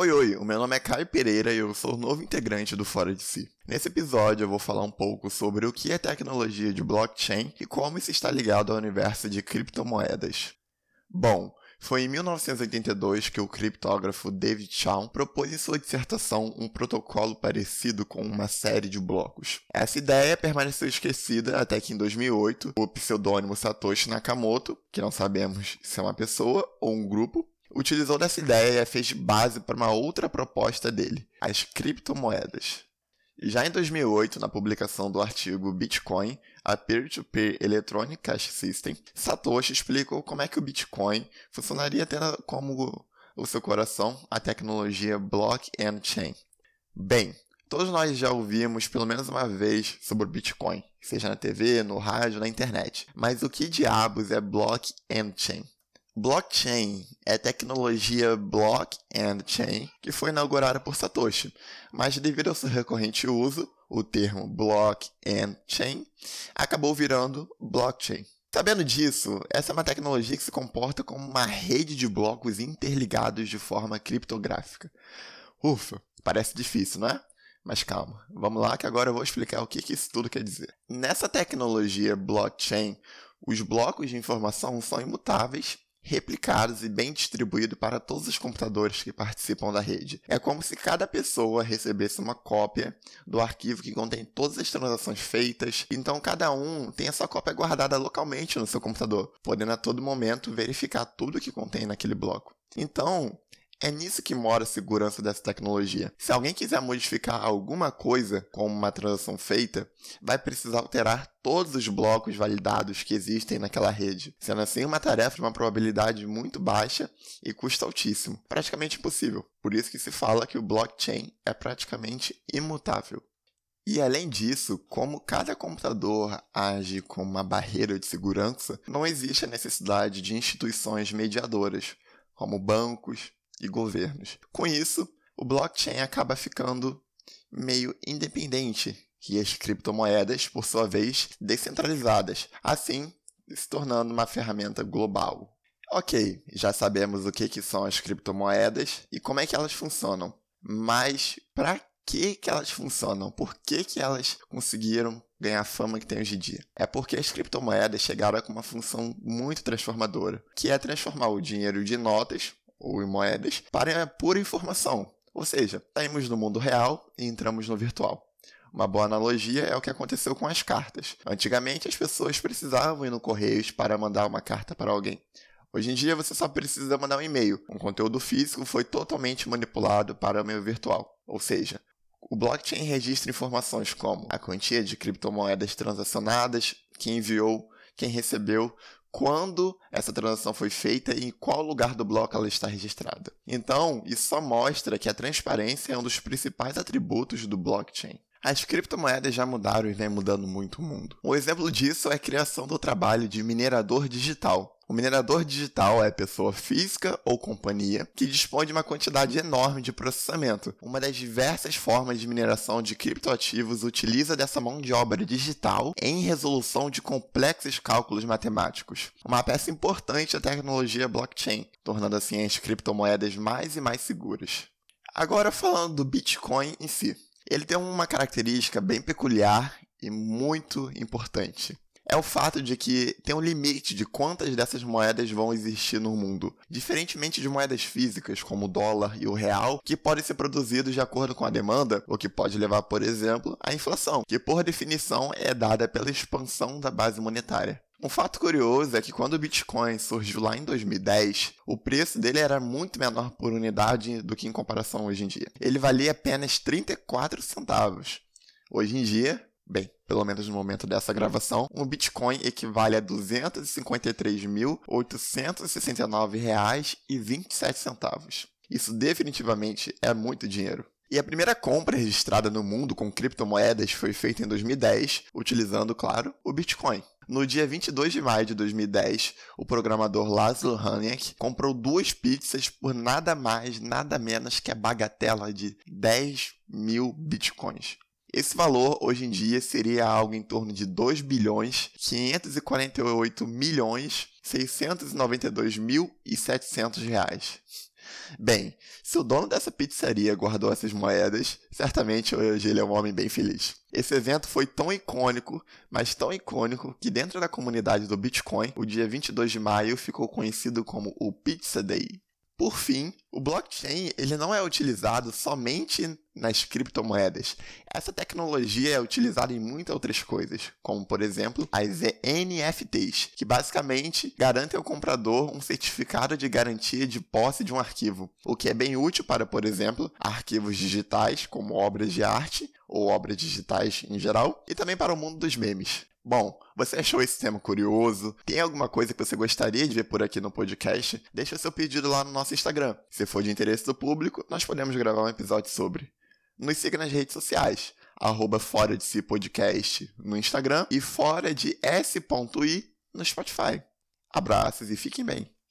Oi, oi, o meu nome é Caio Pereira e eu sou o novo integrante do Fora de Si. Nesse episódio eu vou falar um pouco sobre o que é tecnologia de blockchain e como isso está ligado ao universo de criptomoedas. Bom, foi em 1982 que o criptógrafo David Chaum propôs em sua dissertação um protocolo parecido com uma série de blocos. Essa ideia permaneceu esquecida até que em 2008 o pseudônimo Satoshi Nakamoto, que não sabemos se é uma pessoa ou um grupo, utilizou dessa ideia e fez base para uma outra proposta dele, as criptomoedas. Já em 2008, na publicação do artigo Bitcoin, a Peer-to-Peer -peer Electronic Cash System, Satoshi explicou como é que o Bitcoin funcionaria tendo como o seu coração a tecnologia Block and Chain. Bem, todos nós já ouvimos pelo menos uma vez sobre o Bitcoin, seja na TV, no rádio, na internet. Mas o que diabos é Block and Chain? Blockchain é tecnologia block and chain que foi inaugurada por Satoshi, mas devido ao seu recorrente uso, o termo block and chain acabou virando blockchain. Sabendo disso, essa é uma tecnologia que se comporta como uma rede de blocos interligados de forma criptográfica. Ufa, parece difícil, não é? Mas calma, vamos lá que agora eu vou explicar o que isso tudo quer dizer. Nessa tecnologia blockchain, os blocos de informação são imutáveis replicados e bem distribuídos para todos os computadores que participam da rede. É como se cada pessoa recebesse uma cópia do arquivo que contém todas as transações feitas, então cada um tem a sua cópia guardada localmente no seu computador, podendo a todo momento verificar tudo que contém naquele bloco. Então, é nisso que mora a segurança dessa tecnologia. Se alguém quiser modificar alguma coisa com uma transação feita, vai precisar alterar todos os blocos validados que existem naquela rede, sendo assim uma tarefa de uma probabilidade muito baixa e custo altíssimo, praticamente impossível. Por isso que se fala que o blockchain é praticamente imutável. E além disso, como cada computador age como uma barreira de segurança, não existe a necessidade de instituições mediadoras, como bancos, e governos. Com isso, o blockchain acaba ficando meio independente e as criptomoedas, por sua vez, descentralizadas, assim se tornando uma ferramenta global. Ok, já sabemos o que, que são as criptomoedas e como é que elas funcionam, mas para que, que elas funcionam? Por que, que elas conseguiram ganhar a fama que tem hoje em dia? É porque as criptomoedas chegaram com uma função muito transformadora, que é transformar o dinheiro de notas ou em moedas para pura informação. Ou seja, saímos do mundo real e entramos no virtual. Uma boa analogia é o que aconteceu com as cartas. Antigamente as pessoas precisavam ir no Correios para mandar uma carta para alguém. Hoje em dia você só precisa mandar um e-mail. Um conteúdo físico foi totalmente manipulado para o meio virtual. Ou seja, o blockchain registra informações como a quantia de criptomoedas transacionadas, quem enviou, quem recebeu, quando essa transação foi feita e em qual lugar do bloco ela está registrada. Então, isso só mostra que a transparência é um dos principais atributos do blockchain. As criptomoedas já mudaram e vem mudando muito o mundo. Um exemplo disso é a criação do trabalho de minerador digital, o minerador digital é pessoa física ou companhia que dispõe de uma quantidade enorme de processamento. Uma das diversas formas de mineração de criptoativos utiliza dessa mão de obra digital em resolução de complexos cálculos matemáticos. Uma peça importante da tecnologia blockchain, tornando assim as criptomoedas mais e mais seguras. Agora falando do Bitcoin em si. Ele tem uma característica bem peculiar e muito importante é o fato de que tem um limite de quantas dessas moedas vão existir no mundo, diferentemente de moedas físicas como o dólar e o real, que podem ser produzidos de acordo com a demanda, o que pode levar, por exemplo, à inflação, que por definição é dada pela expansão da base monetária. Um fato curioso é que quando o Bitcoin surgiu lá em 2010, o preço dele era muito menor por unidade do que em comparação hoje em dia. Ele valia apenas 34 centavos. Hoje em dia, Bem, pelo menos no momento dessa gravação, um Bitcoin equivale a R$ 253.869,27. Isso definitivamente é muito dinheiro. E a primeira compra registrada no mundo com criptomoedas foi feita em 2010, utilizando, claro, o Bitcoin. No dia 22 de maio de 2010, o programador Laszlo Haniek comprou duas pizzas por nada mais, nada menos que a bagatela de 10 mil bitcoins. Esse valor hoje em dia seria algo em torno de 2 bilhões 548 milhões 692 mil e 700 reais. Bem, se o dono dessa pizzaria guardou essas moedas, certamente hoje ele é um homem bem feliz. Esse evento foi tão icônico, mas tão icônico, que dentro da comunidade do Bitcoin, o dia 22 de maio ficou conhecido como o Pizza Day. Por fim, o blockchain ele não é utilizado somente nas criptomoedas. Essa tecnologia é utilizada em muitas outras coisas, como por exemplo as NFTs, que basicamente garantem ao comprador um certificado de garantia de posse de um arquivo, o que é bem útil para, por exemplo, arquivos digitais como obras de arte ou obras digitais em geral, e também para o mundo dos memes. Bom, você achou esse tema curioso? Tem alguma coisa que você gostaria de ver por aqui no podcast? Deixa seu pedido lá no nosso Instagram. Se for de interesse do público, nós podemos gravar um episódio sobre. Nos siga nas redes sociais, arroba Fora de Si Podcast no Instagram e Fora de S.I no Spotify. Abraços e fiquem bem.